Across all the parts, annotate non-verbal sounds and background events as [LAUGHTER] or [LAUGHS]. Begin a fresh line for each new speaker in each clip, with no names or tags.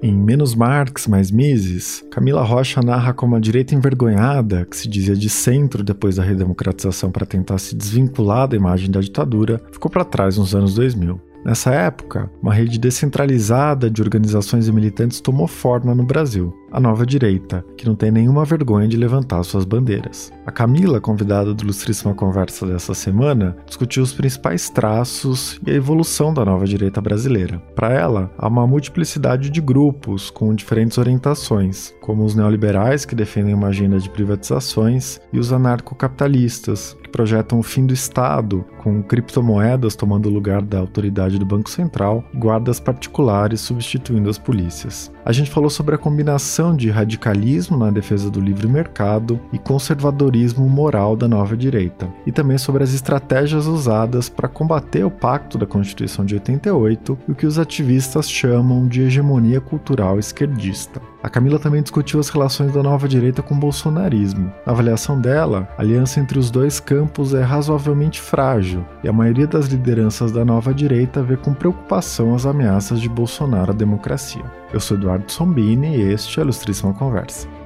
Em Menos Marx, Mais Mises, Camila Rocha narra como a direita envergonhada, que se dizia de centro depois da redemocratização para tentar se desvincular da imagem da ditadura, ficou para trás nos anos 2000. Nessa época, uma rede descentralizada de organizações e militantes tomou forma no Brasil, a nova direita, que não tem nenhuma vergonha de levantar suas bandeiras. A Camila, convidada do Ilustríssima Conversa dessa semana, discutiu os principais traços e a evolução da nova direita brasileira. Para ela, há uma multiplicidade de grupos com diferentes orientações, como os neoliberais, que defendem uma agenda de privatizações, e os anarcocapitalistas, que projetam o fim do Estado, com criptomoedas tomando o lugar da autoridade do Banco Central, guardas particulares substituindo as polícias. A gente falou sobre a combinação de radicalismo na defesa do livre mercado e conservadorismo moral da nova direita, e também sobre as estratégias usadas para combater o pacto da Constituição de 88 e o que os ativistas chamam de hegemonia cultural esquerdista. A Camila também discutiu as relações da nova direita com o bolsonarismo. Na avaliação dela, a aliança entre os dois campos é razoavelmente frágil e a maioria das lideranças da nova direita vê com preocupação as ameaças de Bolsonaro à democracia. Eu sou Eduardo Sombini e este é a Ilustríssima Conversa.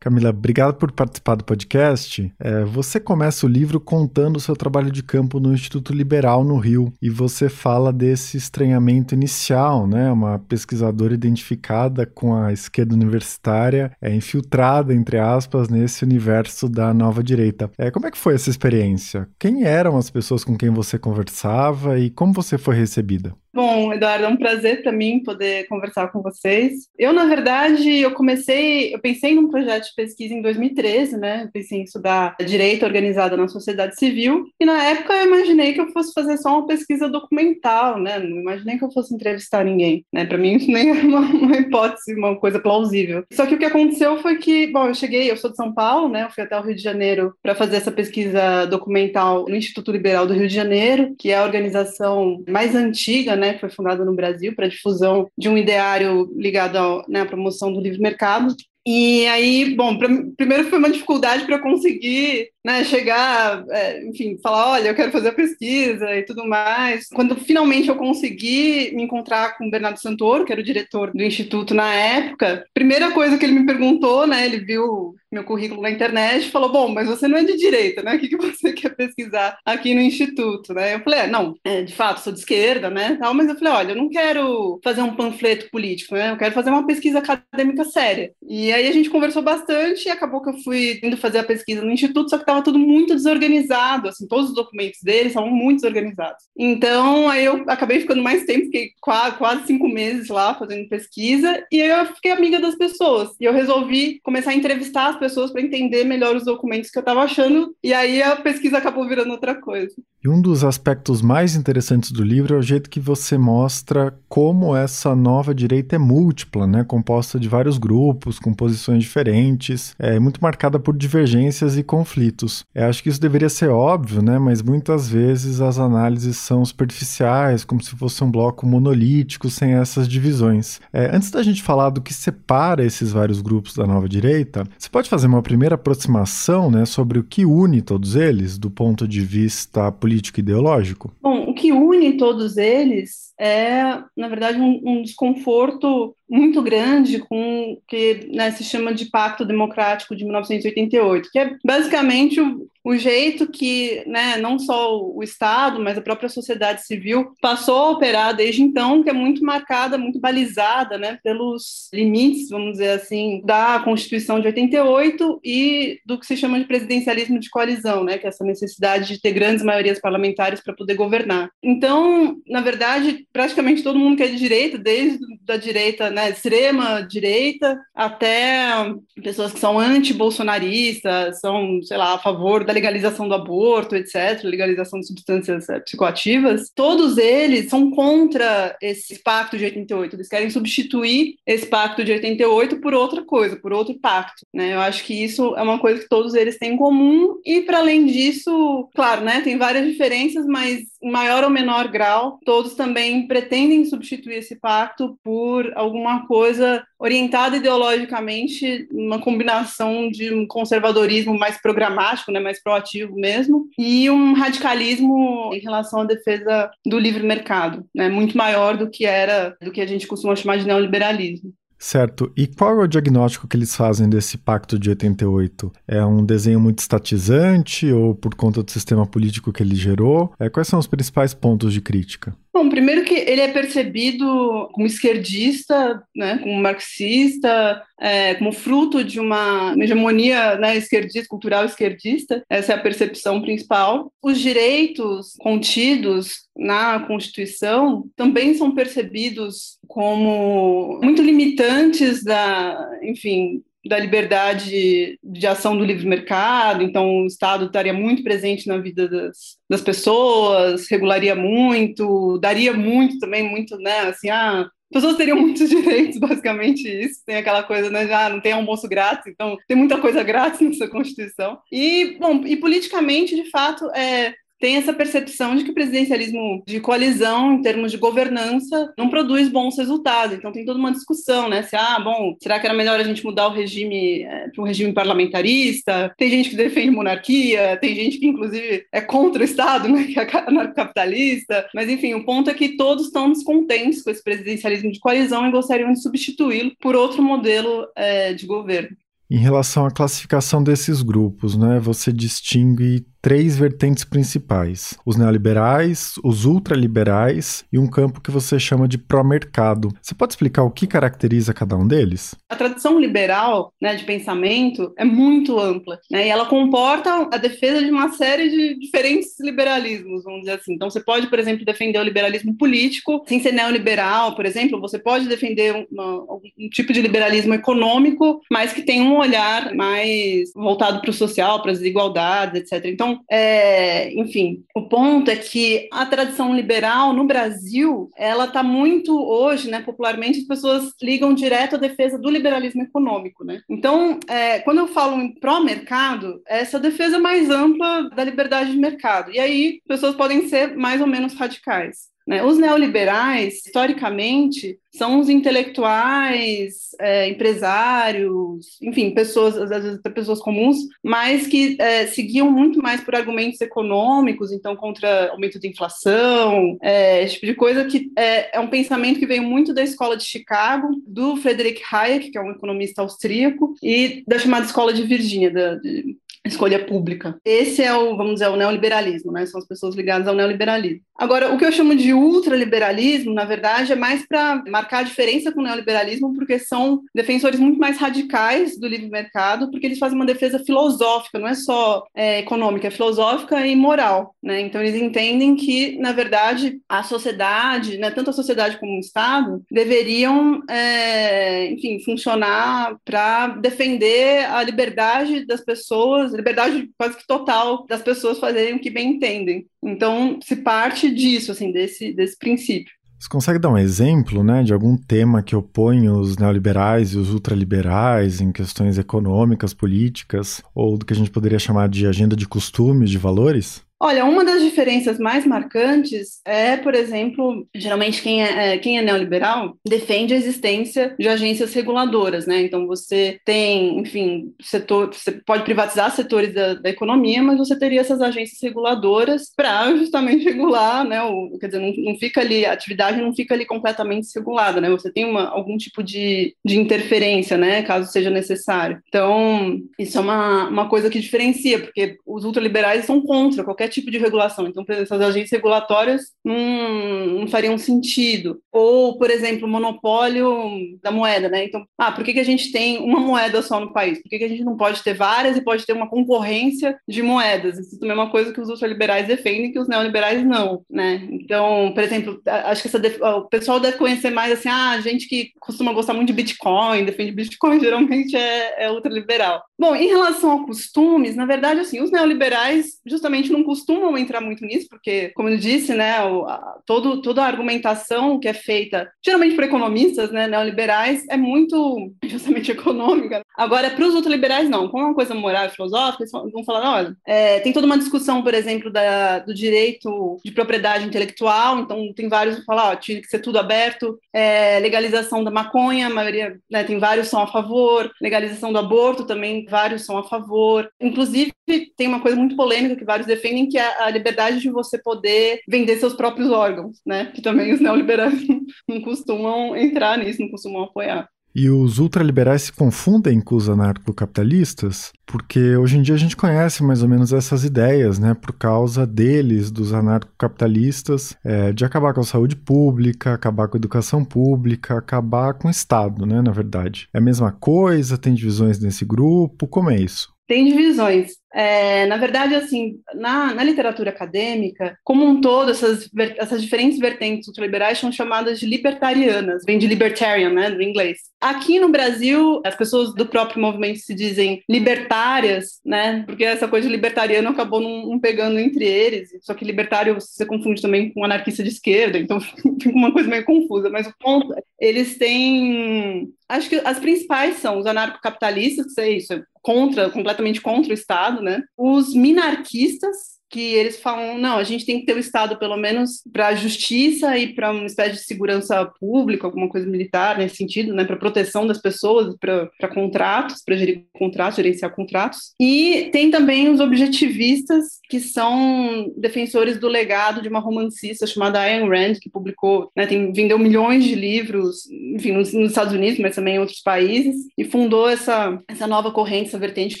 Camila, obrigado por participar do podcast. É, você começa o livro contando o seu trabalho de campo no Instituto Liberal no Rio e você fala desse estranhamento inicial, né? Uma pesquisadora identificada com a esquerda universitária, é infiltrada entre aspas nesse universo da nova direita. É, como é que foi essa experiência? Quem eram as pessoas com quem você conversava e como você foi recebida?
Bom, Eduardo, é um prazer mim poder conversar com vocês. Eu, na verdade, eu comecei, eu pensei num projeto de pesquisa em 2013, né? Eu pensei em estudar direito organizado na sociedade civil, e na época eu imaginei que eu fosse fazer só uma pesquisa documental, né? Não imaginei que eu fosse entrevistar ninguém, né? Para mim isso nem era [LAUGHS] uma, uma, hipótese, uma coisa plausível. Só que o que aconteceu foi que, bom, eu cheguei, eu sou de São Paulo, né? Eu fui até o Rio de Janeiro para fazer essa pesquisa documental no Instituto Liberal do Rio de Janeiro, que é a organização mais antiga, né? Né, que foi fundada no Brasil para difusão de um ideário ligado né, à promoção do livre mercado. E aí, bom, pra, primeiro foi uma dificuldade para conseguir né, chegar, é, enfim, falar, olha, eu quero fazer a pesquisa e tudo mais. Quando finalmente eu consegui me encontrar com o Bernardo Santoro, que era o diretor do instituto na época, primeira coisa que ele me perguntou, né, ele viu meu currículo na internet, falou: Bom, mas você não é de direita, né? O que, que você quer pesquisar aqui no Instituto, né? Eu falei: é, Não, é, de fato, sou de esquerda, né? Tal, mas eu falei: Olha, eu não quero fazer um panfleto político, né? Eu quero fazer uma pesquisa acadêmica séria. E aí a gente conversou bastante e acabou que eu fui indo fazer a pesquisa no Instituto, só que estava tudo muito desorganizado, assim, todos os documentos deles estavam muito desorganizados. Então, aí eu acabei ficando mais tempo, fiquei quase, quase cinco meses lá fazendo pesquisa, e aí eu fiquei amiga das pessoas. E eu resolvi começar a entrevistar as pessoas para entender melhor os documentos que eu estava achando, e aí a pesquisa acabou virando outra coisa.
E um dos aspectos mais interessantes do livro é o jeito que você mostra como essa nova direita é múltipla, né? composta de vários grupos, com posições diferentes, é muito marcada por divergências e conflitos. Eu acho que isso deveria ser óbvio, né? mas muitas vezes as análises são superficiais, como se fosse um bloco monolítico sem essas divisões. É, antes da gente falar do que separa esses vários grupos da nova direita, você pode fazer uma primeira aproximação né, sobre o que une todos eles do ponto de vista político político ideológico?
Bom, o que une todos eles é, na verdade, um, um desconforto muito grande com o que né, se chama de Pacto Democrático de 1988, que é basicamente o, o jeito que né, não só o Estado, mas a própria sociedade civil passou a operar desde então, que é muito marcada, muito balizada né, pelos limites, vamos dizer assim, da Constituição de 88 e do que se chama de presidencialismo de coalizão, né, que é essa necessidade de ter grandes maiorias parlamentares para poder governar. Então, na verdade, praticamente todo mundo que é de direita, desde da direita, né, extrema direita, até pessoas que são anti-bolsonaristas, são, sei lá, a favor da legalização do aborto, etc., legalização de substâncias eh, psicoativas, todos eles são contra esse pacto de 88. Eles querem substituir esse pacto de 88 por outra coisa, por outro pacto. Né? Eu acho que isso é uma coisa que todos eles têm em comum, e para além disso, claro, né, tem várias diferenças, mas em maior ou menor grau, todos também pretendem substituir esse pacto por alguma coisa orientada ideologicamente, uma combinação de um conservadorismo mais programático, né, mais proativo mesmo, e um radicalismo em relação à defesa do livre mercado, né, muito maior do que era, do que a gente costuma chamar de neoliberalismo.
Certo. E qual é o diagnóstico que eles fazem desse pacto de 88? É um desenho muito estatizante ou por conta do sistema político que ele gerou? É, quais são os principais pontos de crítica?
Bom, primeiro que ele é percebido como esquerdista, né, como marxista, é, como fruto de uma hegemonia né, esquerdista, cultural esquerdista. Essa é a percepção principal. Os direitos contidos na Constituição também são percebidos como muito limitantes da, enfim, da liberdade de ação do livre mercado, então o Estado estaria muito presente na vida das, das pessoas, regularia muito, daria muito também, muito, né, assim, ah, pessoas teriam [LAUGHS] muitos direitos, basicamente isso. Tem aquela coisa, né? Já não tem almoço grátis, então tem muita coisa grátis [LAUGHS] nessa Constituição. E, bom, e politicamente, de fato, é, tem essa percepção de que o presidencialismo de coalizão, em termos de governança, não produz bons resultados. Então tem toda uma discussão, né? Se, ah, bom, será que era melhor a gente mudar o regime é, para um regime parlamentarista? Tem gente que defende monarquia, tem gente que, inclusive, é contra o Estado, né? [LAUGHS] Que é anarcocapitalista. Mas, enfim, o ponto é que todos estão descontentes com esse presidencialismo de coalizão e gostariam de substituí-lo por outro modelo é, de governo.
Em relação à classificação desses grupos, né, você distingue três vertentes principais: os neoliberais, os ultraliberais e um campo que você chama de pró-mercado. Você pode explicar o que caracteriza cada um deles?
A tradição liberal né, de pensamento é muito ampla né, e ela comporta a defesa de uma série de diferentes liberalismos, vamos dizer assim. Então, você pode, por exemplo, defender o liberalismo político sem ser neoliberal, por exemplo, você pode defender uma, um tipo de liberalismo econômico, mas que tem um olhar mais voltado para o social, para as desigualdades, etc. Então, é, enfim, o ponto é que a tradição liberal no Brasil, ela está muito hoje, né, popularmente, as pessoas ligam direto à defesa do liberalismo econômico, né? Então, é, quando eu falo em pró-mercado, essa defesa mais ampla da liberdade de mercado. E aí, pessoas podem ser mais ou menos radicais. Né? Os neoliberais, historicamente, são os intelectuais, é, empresários, enfim, pessoas, às vezes pessoas comuns, mas que é, seguiam muito mais por argumentos econômicos, então contra aumento de inflação, é, esse tipo de coisa, que é, é, um pensamento que veio muito da escola de Chicago, do Friedrich Hayek, que é um economista austríaco, e da chamada escola de Virgínia, da, de escolha pública. Esse é o, vamos dizer, o neoliberalismo, né? São as pessoas ligadas ao neoliberalismo. Agora, o que eu chamo de ultraliberalismo, na verdade, é mais para marcar a diferença com o neoliberalismo, porque são defensores muito mais radicais do livre mercado, porque eles fazem uma defesa filosófica, não é só é, econômica, é filosófica e moral, né? Então, eles entendem que, na verdade, a sociedade, né, tanto a sociedade como o Estado, deveriam, é, enfim, funcionar para defender a liberdade das pessoas liberdade quase que total das pessoas fazerem o que bem entendem. Então, se parte disso, assim, desse, desse princípio.
Você consegue dar um exemplo, né, de algum tema que opõe os neoliberais e os ultraliberais em questões econômicas, políticas, ou do que a gente poderia chamar de agenda de costumes, de valores?
Olha, uma das diferenças mais marcantes é, por exemplo, geralmente quem é, é, quem é neoliberal defende a existência de agências reguladoras, né? Então você tem, enfim, setor, você pode privatizar setores da, da economia, mas você teria essas agências reguladoras para justamente [LAUGHS] regular, né? O, quer dizer, não, não, fica ali, a atividade não fica ali completamente regulada, né? Você tem uma, algum tipo de, de interferência, né? Caso seja necessário. Então, isso é uma, uma coisa que diferencia, porque os ultraliberais são contra qualquer tipo de regulação. Então, por exemplo, essas agências regulatórias não, não fariam sentido. Ou, por exemplo, o monopólio da moeda, né? Então, ah, por que, que a gente tem uma moeda só no país? Por que, que a gente não pode ter várias e pode ter uma concorrência de moedas? Isso também é uma coisa que os ultraliberais defendem que os neoliberais não, né? Então, por exemplo, acho que essa, o pessoal deve conhecer mais assim, ah, gente que costuma gostar muito de Bitcoin, defende Bitcoin, [LAUGHS] geralmente é, é ultraliberal. Bom, em relação a costumes, na verdade, assim, os neoliberais justamente não costumam entrar muito nisso, porque, como eu disse, né, o, a, todo, toda a argumentação que é feita, geralmente por economistas, né, neoliberais, é muito [LAUGHS] justamente econômica. Agora, para os ultraliberais, não. Como é uma coisa moral e filosófica, eles vão falar, olha, é, tem toda uma discussão, por exemplo, da, do direito de propriedade intelectual, então tem vários que falam, ó, tinha que ser tudo aberto, é, legalização da maconha, a maioria, né, tem vários são a favor, legalização do aborto também, vários são a favor. Inclusive, tem uma coisa muito polêmica que vários defendem, que é a liberdade de você poder vender seus próprios órgãos, né? Que também os neoliberais [LAUGHS] não costumam entrar nisso, não costumam apoiar.
E os ultraliberais se confundem com os anarcocapitalistas, porque hoje em dia a gente conhece mais ou menos essas ideias, né, por causa deles, dos anarcocapitalistas, é, de acabar com a saúde pública, acabar com a educação pública, acabar com o Estado, né, na verdade. É a mesma coisa, tem divisões nesse grupo, como é isso?
Tem divisões. É, na verdade, assim, na, na, literatura acadêmica, como um todo, essas, essas diferentes vertentes ultraliberais são chamadas de libertarianas, vem de libertarian, né, do inglês. Aqui no Brasil, as pessoas do próprio movimento se dizem libertárias, né, porque essa coisa de libertariano acabou não, não pegando entre eles, só que libertário você confunde também com anarquista de esquerda, então [LAUGHS] fica uma coisa meio confusa, mas o ponto, eles têm acho que as principais são os anarcocapitalistas, que é isso, é contra, completamente contra o Estado, né? Os minarquistas, que eles falam, não, a gente tem que ter o Estado pelo menos para a justiça e para uma espécie de segurança pública, alguma coisa militar nesse sentido, né, para proteção das pessoas, para contratos, para gerir contratos, gerenciar contratos. E tem também os objetivistas, que são defensores do legado de uma romancista chamada Ayn Rand, que publicou, né, tem, vendeu milhões de livros, enfim, nos, nos, Estados Unidos, mas também em outros países, e fundou essa, essa nova corrente, essa vertente que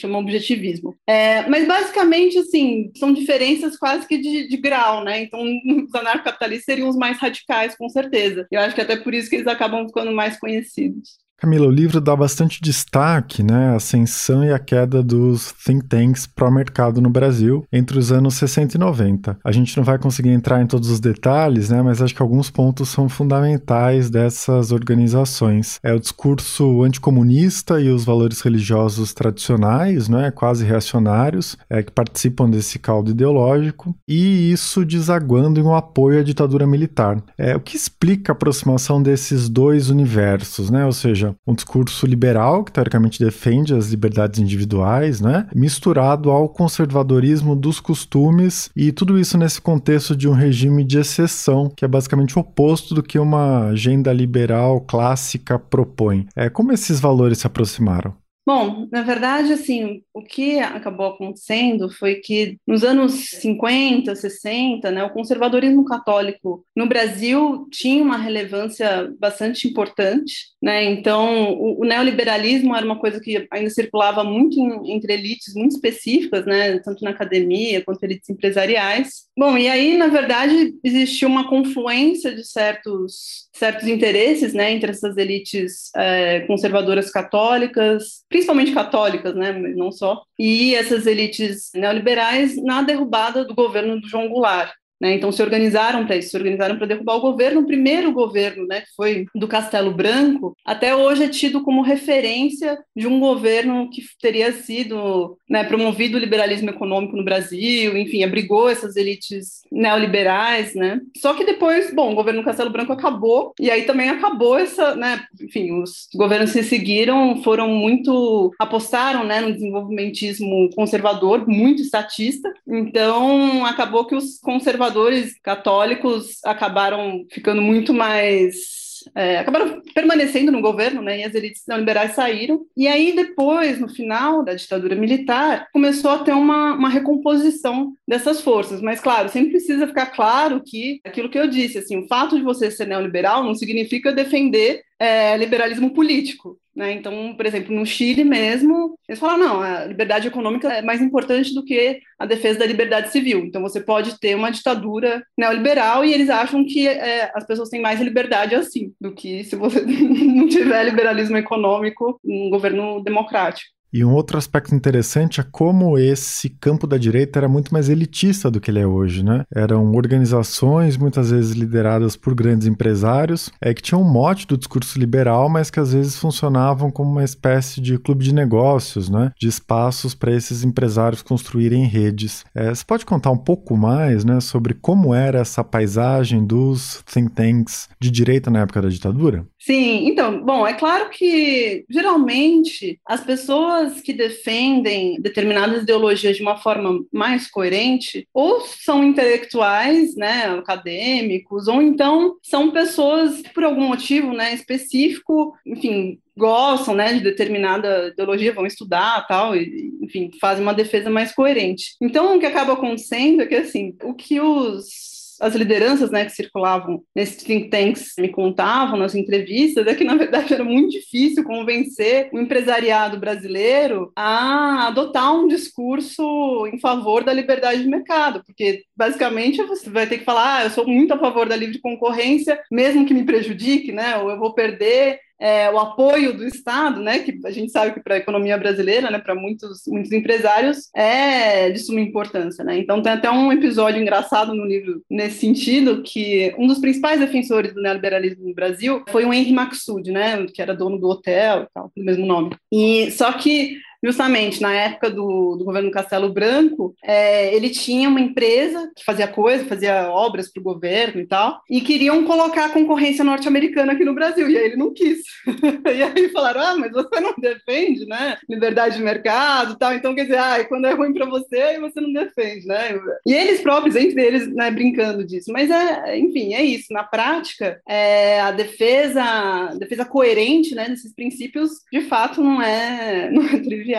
chama objetivismo. É, mas basicamente, assim, são diferentes diferenças quase que de, de grau, né? Então, os anarcocapitalistas seriam os mais radicais, com certeza. Eu acho que até por isso que eles acabam ficando mais conhecidos.
Camila, o livro dá bastante destaque, né, à ascensão e a queda dos think tanks pró-mercado no Brasil entre os anos 60 e 90. A gente não vai conseguir entrar em todos os detalhes, né, mas acho que alguns pontos são fundamentais dessas organizações. É o discurso anticomunista e os valores religiosos tradicionais, né, quase reacionários, é, que participam desse caldo ideológico, e isso desaguando em um apoio à ditadura militar. É, o que explica a aproximação desses dois universos, né, ou seja, um discurso liberal, que teoricamente defende as liberdades individuais, né? misturado ao conservadorismo dos costumes, e tudo isso nesse contexto de um regime de exceção, que é basicamente oposto do que uma agenda liberal clássica propõe. É, como esses valores se aproximaram?
Bom, na verdade, assim, o que acabou acontecendo foi que nos anos 50, 60, né, o conservadorismo católico no Brasil tinha uma relevância bastante importante, né? Então, o, o neoliberalismo era uma coisa que ainda circulava muito em, entre elites muito específicas, né, tanto na academia quanto elites empresariais. Bom, e aí, na verdade, existiu uma confluência de certos certos interesses, né, entre essas elites é, conservadoras católicas principalmente católicas, né, não só, e essas elites neoliberais na derrubada do governo do João Goulart. Né? Então se organizaram para isso, se organizaram para derrubar o governo. O primeiro governo, né, que foi do Castelo Branco, até hoje é tido como referência de um governo que teria sido né, promovido o liberalismo econômico no Brasil, enfim, abrigou essas elites neoliberais, né? Só que depois, bom, o governo Castelo Branco acabou e aí também acabou essa, né? Enfim, os governos que seguiram foram muito apostaram, né, no desenvolvimentismo conservador, muito estatista. Então acabou que os conservadores conservadores católicos acabaram ficando muito mais é, acabaram permanecendo no governo, né, e as elites neoliberais saíram. E aí, depois, no final da ditadura militar, começou a ter uma, uma recomposição dessas forças. Mas, claro, sempre precisa ficar claro que aquilo que eu disse, assim, o fato de você ser neoliberal não significa defender é, liberalismo político. Né? Então, por exemplo, no Chile mesmo, eles falam, não, a liberdade econômica é mais importante do que a defesa da liberdade civil. Então, você pode ter uma ditadura neoliberal e eles acham que é, as pessoas têm mais liberdade assim, do que se você [LAUGHS] não tiver liberalismo econômico um governo democrático.
E um outro aspecto interessante é como esse campo da direita era muito mais elitista do que ele é hoje, né? Eram organizações muitas vezes lideradas por grandes empresários, é que tinham um mote do discurso liberal, mas que às vezes funcionavam como uma espécie de clube de negócios, né? De espaços para esses empresários construírem redes. É, você pode contar um pouco mais, né, sobre como era essa paisagem dos think tanks de direita na época da ditadura?
Sim, então, bom, é claro que geralmente as pessoas que defendem determinadas ideologias de uma forma mais coerente ou são intelectuais, né, acadêmicos, ou então são pessoas por algum motivo, né, específico, enfim, gostam, né, de determinada ideologia, vão estudar, tal, e, enfim, fazem uma defesa mais coerente. Então, o que acaba acontecendo é que assim, o que os as lideranças né, que circulavam nesses think tanks me contavam nas entrevistas é que, na verdade, era muito difícil convencer o empresariado brasileiro a adotar um discurso em favor da liberdade de mercado, porque, basicamente, você vai ter que falar, ah, eu sou muito a favor da livre concorrência, mesmo que me prejudique, né, ou eu vou perder é, o apoio do Estado, né, que a gente sabe que para a economia brasileira, né, para muitos, muitos empresários, é de suma importância. Né? Então, tem até um episódio engraçado no livro nesse sentido, que um dos principais defensores do neoliberalismo no Brasil foi o Henry Maxud, né, que era dono do hotel tal, do mesmo nome. E só que justamente na época do, do governo Castelo Branco, é, ele tinha uma empresa que fazia coisa, fazia obras para o governo e tal, e queriam colocar a concorrência norte-americana aqui no Brasil, e aí ele não quis. [LAUGHS] e aí falaram, ah, mas você não defende, né, liberdade de mercado e tal, então quer dizer, ah, quando é ruim para você, você não defende, né? E eles próprios, entre eles, né, brincando disso. Mas, é, enfim, é isso. Na prática, é, a defesa, defesa coerente, né, desses princípios, de fato, não é, [LAUGHS] não é trivial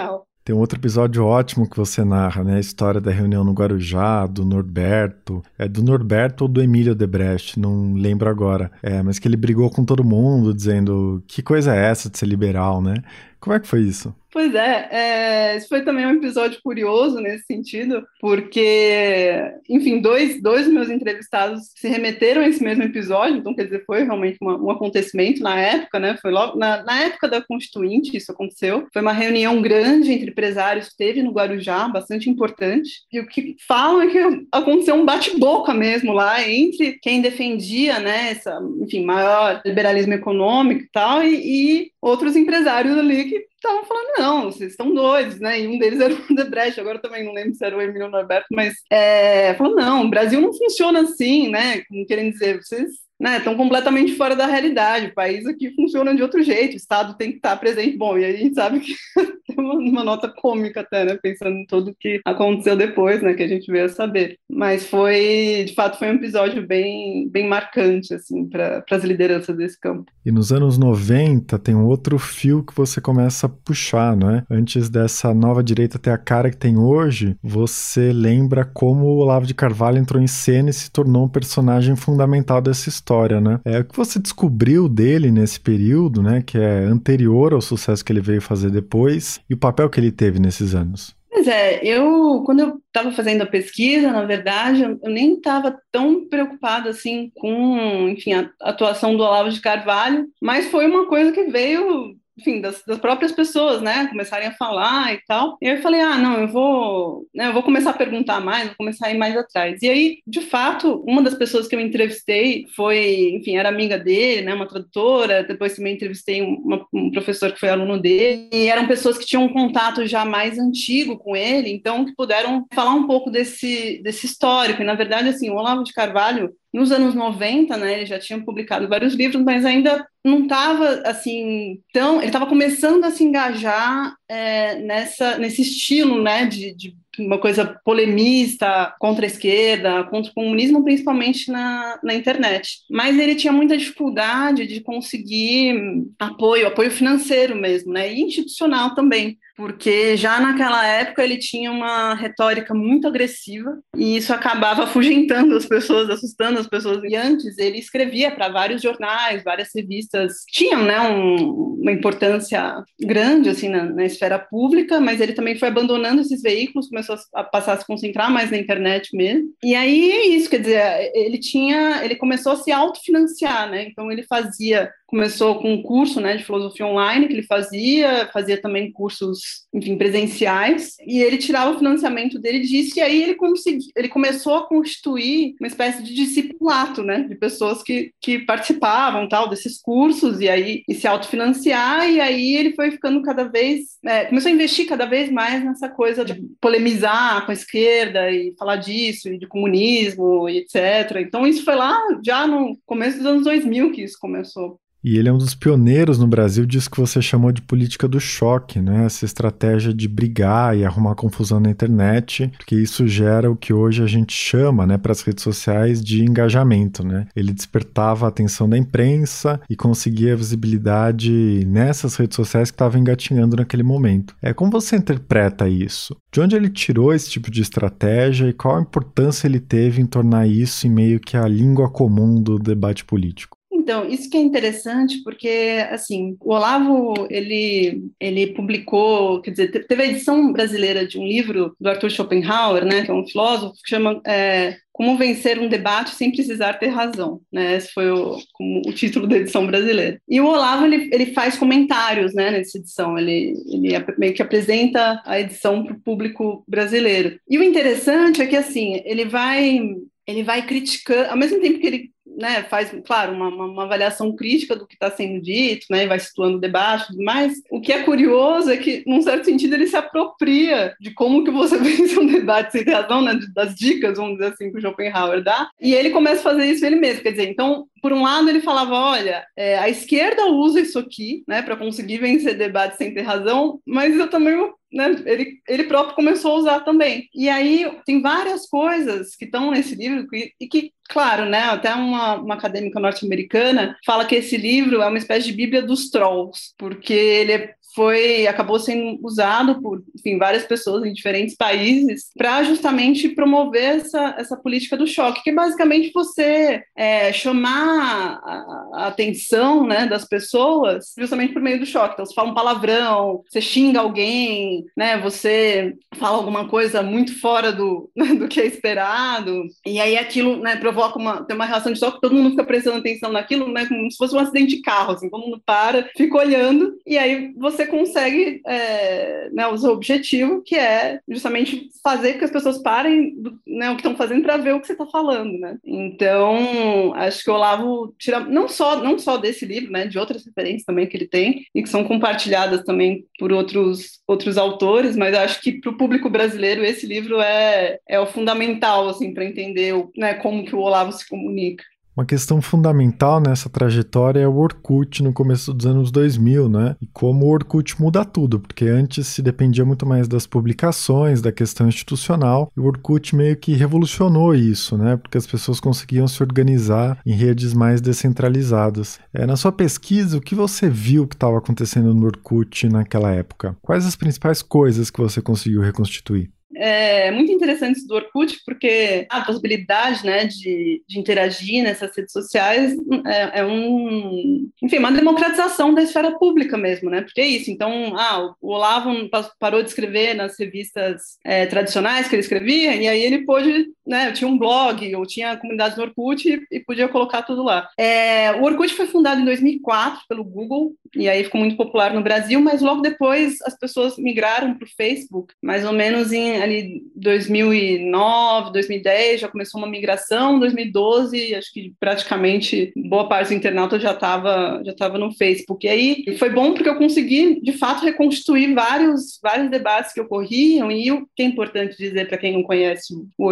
tem um outro episódio ótimo que você narra, né? A história da reunião no Guarujá, do Norberto. É do Norberto ou do Emílio Debrecht, não lembro agora. É, mas que ele brigou com todo mundo, dizendo que coisa é essa de ser liberal, né? Como é que foi isso?
Pois é, é, esse foi também um episódio curioso nesse sentido, porque, enfim, dois, dois meus entrevistados se remeteram a esse mesmo episódio, então, quer dizer, foi realmente uma, um acontecimento na época, né? Foi logo na, na, época da Constituinte, isso aconteceu. Foi uma reunião grande entre empresários, teve no Guarujá, bastante importante, e o que falam é que aconteceu um bate-boca mesmo lá entre quem defendia, né, essa, enfim, maior liberalismo econômico e tal, e, e outros empresários ali que estavam falando, não, vocês estão doidos, né? E um deles [LAUGHS] era o Debrecht, agora também não lembro se era o Emílio Norberto, mas é, falando, não, o Brasil não funciona assim, né? Como querendo dizer, vocês né, estão completamente fora da realidade. O país aqui funciona de outro jeito, o Estado tem que estar presente. Bom, e a gente sabe que [LAUGHS] tem uma, uma, nota cômica até, né, pensando em tudo que aconteceu depois, né, que a gente veio a saber. Mas foi, de fato, foi um episódio bem, bem marcante, assim, para as lideranças desse campo.
E nos anos 90 tem um outro fio que você começa a puxar, não é? Antes dessa nova direita ter a cara que tem hoje, você lembra como o Olavo de Carvalho entrou em cena e se tornou um personagem fundamental dessa história história, né? É o que você descobriu dele nesse período, né? Que é anterior ao sucesso que ele veio fazer depois e o papel que ele teve nesses anos.
Pois é, eu, quando eu estava fazendo a pesquisa, na verdade, eu, nem estava tão preocupada assim com, enfim, a atuação do Olavo de Carvalho, mas foi uma coisa que veio enfim, das, das, próprias pessoas, né, começarem a falar e tal. E eu falei, ah, não, eu vou, né, eu vou começar a perguntar mais, vou começar a ir mais atrás. E aí, de fato, uma das pessoas que eu entrevistei foi, enfim, era amiga dele, né, uma tradutora, depois também entrevistei uma, um professor que foi aluno dele, e eram pessoas que tinham um contato já mais antigo com ele, então que puderam falar um pouco desse, desse histórico. E, na verdade, assim, o Olavo de Carvalho, nos anos 90, né, ele já tinha publicado vários livros, mas ainda não estava assim tão. Ele estava começando a se engajar é, nessa, nesse estilo né, de, de uma coisa polemista contra a esquerda, contra o comunismo, principalmente na, na internet. Mas ele tinha muita dificuldade de conseguir apoio, apoio financeiro mesmo, né? E institucional também porque já naquela época ele tinha uma retórica muito agressiva e isso acabava afugentando as pessoas, assustando as pessoas. E antes ele escrevia para vários jornais, várias revistas, tinham né, um, uma importância grande assim na, na, esfera pública, mas ele também foi abandonando esses veículos, a passar a se concentrar mais na internet mesmo. E aí é isso, quer dizer, ele tinha, ele começou a se autofinanciar, né? Então ele fazia começou com um curso né, de filosofia online que ele fazia, fazia também cursos, enfim, presenciais, e ele tirava o financiamento dele disso, e aí ele, ele começou a constituir uma espécie de discipulato, né, de pessoas que, que participavam, tal, desses cursos, e aí e se autofinanciar, e aí ele foi ficando cada vez, é, começou a investir cada vez mais nessa coisa de polemizar com a esquerda, e falar disso, e de comunismo, e etc. Então isso foi lá já no começo dos anos 2000 que isso começou.
E ele é um dos pioneiros no Brasil disso que você chamou de política do choque, né? Essa estratégia de brigar e arrumar confusão na internet, porque isso gera o que hoje a gente chama, né, para as redes sociais de engajamento, né? Ele despertava a atenção da imprensa e conseguia visibilidade nessas redes sociais que estavam engatinhando naquele momento. É como você interpreta isso? De onde ele tirou esse tipo de estratégia e qual a importância ele teve em tornar isso em meio que a língua comum do debate político?
Então, isso que é interessante, porque, assim, o Olavo, ele, ele publicou, quer dizer, teve a edição brasileira de um livro do Arthur Schopenhauer, né, que é um filósofo, que chama é, Como Vencer um Debate Sem Precisar Ter Razão, né, esse foi o, o título da edição brasileira. E o Olavo, ele, ele faz comentários, né, nessa edição, ele, ele meio que apresenta a edição para o público brasileiro. E o interessante é que, assim, ele vai ele vai criticando, ao mesmo tempo que ele né, faz, claro, uma, uma, avaliação crítica do que está sendo dito, né, vai situando o debate, mas o que é curioso é que, num certo sentido, ele se apropria de como que você [LAUGHS] vence um debate sem razão, né, das dicas, vamos dizer assim, que o Schopenhauer dá, e ele começa a fazer isso ele mesmo, quer dizer, então, por um lado, ele falava, olha, é, a esquerda usa isso aqui, né, para conseguir vencer debate sem ter razão, mas eu também né, ele, ele próprio começou a usar também. E aí tem várias coisas que estão nesse livro que, e que, claro, né, até uma, uma acadêmica norte-americana fala que esse livro é uma espécie de bíblia dos trolls, porque ele é foi acabou sendo usado por enfim, várias pessoas em diferentes países para justamente promover essa, essa política do choque, que é basicamente você é, chamar a, atenção né, das pessoas justamente por meio do choque. Então, você fala um palavrão, você xinga alguém, né, você fala alguma coisa muito fora do, [LAUGHS] do que é esperado, e aí aquilo né, provoca uma, tem uma reação de choque, todo mundo fica prestando atenção naquilo, né, como se fosse um acidente de carro, assim, todo mundo para, fica olhando, e aí você consegue é, né, o seu objetivo, que é justamente fazer com que as pessoas parem né, o que estão fazendo para ver o que você está falando, né? Então, acho que o Olavo tira não só não só desse livro, né, de outras referências também que ele tem e que são compartilhadas também por outros outros autores, mas acho que para o público brasileiro esse livro é, é o fundamental assim para entender o, né, como que o Olavo se comunica.
Uma questão fundamental nessa trajetória é o Orkut no começo dos anos 2000, né? E como o Orkut muda tudo, porque antes se dependia muito mais das publicações, da questão institucional, e o Orkut meio que revolucionou isso, né? Porque as pessoas conseguiam se organizar em redes mais descentralizadas. É, na sua pesquisa, o que você viu que estava acontecendo no Orkut naquela época? Quais as principais coisas que você conseguiu reconstituir?
É muito interessante isso do Orkut, porque a possibilidade né, de, de interagir nessas redes sociais é, é, um, enfim, uma democratização da esfera pública mesmo, né? Porque é isso. Então, ah, o Olavo parou de escrever nas revistas é, tradicionais que ele escrevia, e aí ele pôde, né? Tinha um blog, ou tinha comunidades no Orkut e, e podia colocar tudo lá. É, o Orkut foi fundado em 2004 pelo Google, e aí ficou muito popular no Brasil, mas logo depois as pessoas migraram para o Facebook, mais ou menos em ali 2009, 2010 já começou uma migração, 2012 acho que praticamente boa parte do internauta já estava já estava no Facebook. E aí foi bom porque eu consegui de fato reconstituir vários vários debates que ocorriam e o que é importante dizer para quem não conhece o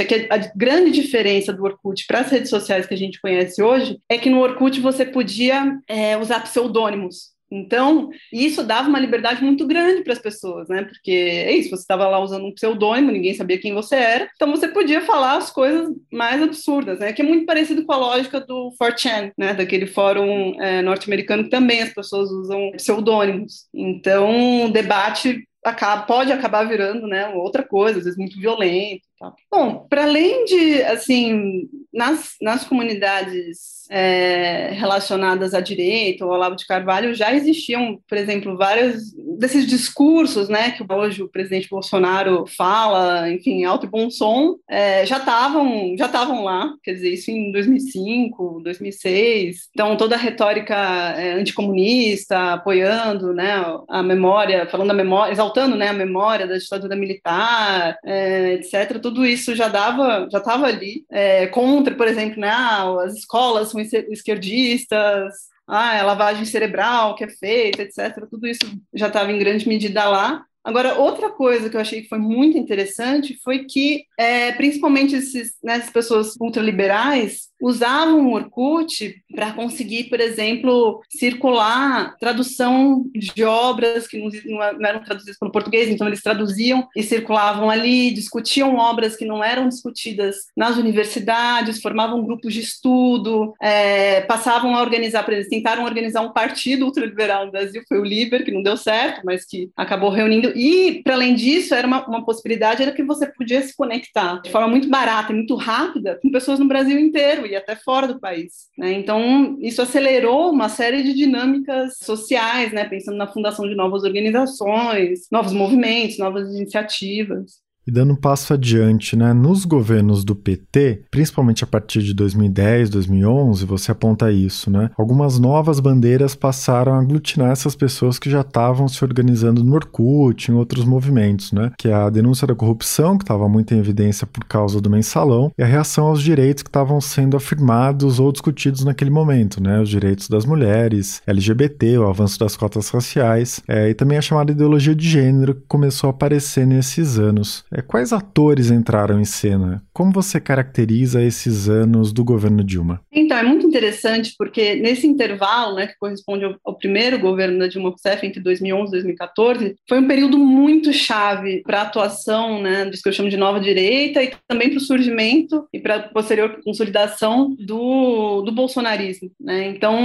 É que a grande diferença do Orkut para as redes sociais que a gente conhece hoje é que no Orkut você podia é, usar pseudônimos Então, isso dava uma liberdade muito grande para as pessoas, né? Porque é isso, você estava lá usando um pseudônimo, ninguém sabia quem você era, então você podia falar as coisas mais absurdas, né? Que é muito parecido com a lógica do 4chan, né? Daquele fórum é, norte-americano que também as pessoas usam pseudônimos. Então, o debate acaba, pode acabar virando, né? Outra coisa, às vezes muito violento. Bom, para além de, assim, nas, nas comunidades é, relacionadas à direita ou ao Olavo de Carvalho já existiam, por exemplo, vários desses discursos, né, que hoje o presidente Bolsonaro fala, enfim, alto e bom som, é, já estavam já estavam lá, quer dizer, isso em 2005, 2006. Então toda a retórica é, anticomunista, apoiando, né, a memória, falando da memória, exaltando, né, a memória da ditadura militar, é, etc. Tudo isso já dava, já estava ali é, contra, por exemplo, né, ah, as escolas são esquerdistas, ah, a lavagem cerebral que é feita, etc. Tudo isso já estava em grande medida lá. Agora, outra coisa que eu achei que foi muito interessante foi que, é, principalmente esses, né, essas pessoas ultraliberais usavam o Orkut para conseguir, por exemplo, circular tradução de obras que não, eram traduzidas pelo português, então eles traduziam e circulavam ali, discutiam obras que não eram discutidas nas universidades, formavam grupos de estudo, é, passavam a organizar, por exemplo, tentaram organizar um partido ultraliberal no Brasil, foi o Liber, que não deu certo, mas que acabou reunindo e, para além disso, era uma, uma, possibilidade era que você podia se conectar de forma muito barata e muito rápida com pessoas no Brasil inteiro e até fora do país. Né? Então, isso acelerou uma série de dinâmicas sociais, né? pensando na fundação de novas organizações, novos movimentos, novas iniciativas.
E dando um passo adiante, né, nos governos do PT, principalmente a partir de 2010, 2011, você aponta isso, né? Algumas novas bandeiras passaram a aglutinar essas pessoas que já estavam se organizando no Orkut, em outros movimentos, né? Que é a denúncia da corrupção, que estava muito em evidência por causa do mensalão, e a reação aos direitos que estavam sendo afirmados ou discutidos naquele momento, né? Os direitos das mulheres, LGBT, o avanço das cotas raciais, é, e também a chamada ideologia de gênero que começou a aparecer nesses anos. É, quais atores entraram em cena? Como você caracteriza esses anos do governo Dilma?
Então, é muito interessante porque nesse intervalo, né, que corresponde ao, ao primeiro governo da Dilma Rousseff, entre 2011 e 2014, foi um período muito chave para a atuação né, disso que eu chamo de nova direita e também para o surgimento e para a posterior consolidação do, do bolsonarismo. Né? Então,